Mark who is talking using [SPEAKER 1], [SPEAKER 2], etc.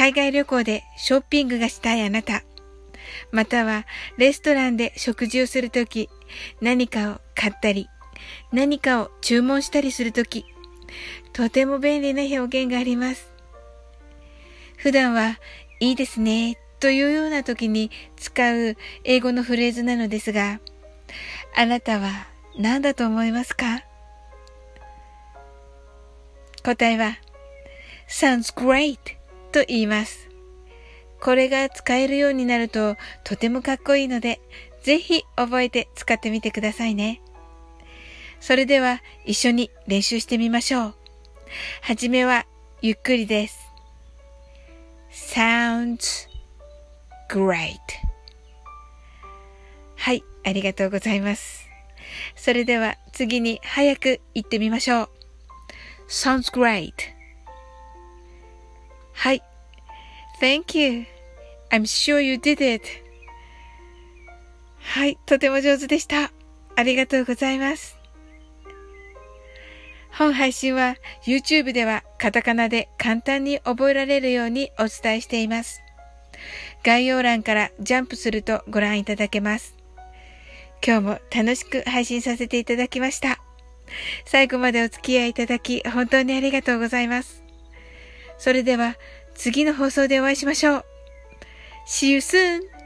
[SPEAKER 1] 海外旅行でショッピングがしたいあなた。またはレストランで食事をするとき、何かを買ったり、何かを注文したりするとき、とても便利な表現があります。普段はいいですねというような時に使う英語のフレーズなのですが、あなたは何だと思いますか？答えは sounds great と言います。これが使えるようになるととてもかっこいいので、ぜひ覚えて使ってみてくださいね。それでは一緒に練習してみましょう。はじめはゆっくりです。sounds great はい、ありがとうございます。それでは次に早く言ってみましょう。sounds great Thank you. I'm sure you did it. はい。とても上手でした。ありがとうございます。本配信は YouTube ではカタカナで簡単に覚えられるようにお伝えしています。概要欄からジャンプするとご覧いただけます。今日も楽しく配信させていただきました。最後までお付き合いいただき本当にありがとうございます。それでは次の放送でお会いしましょう。See you soon!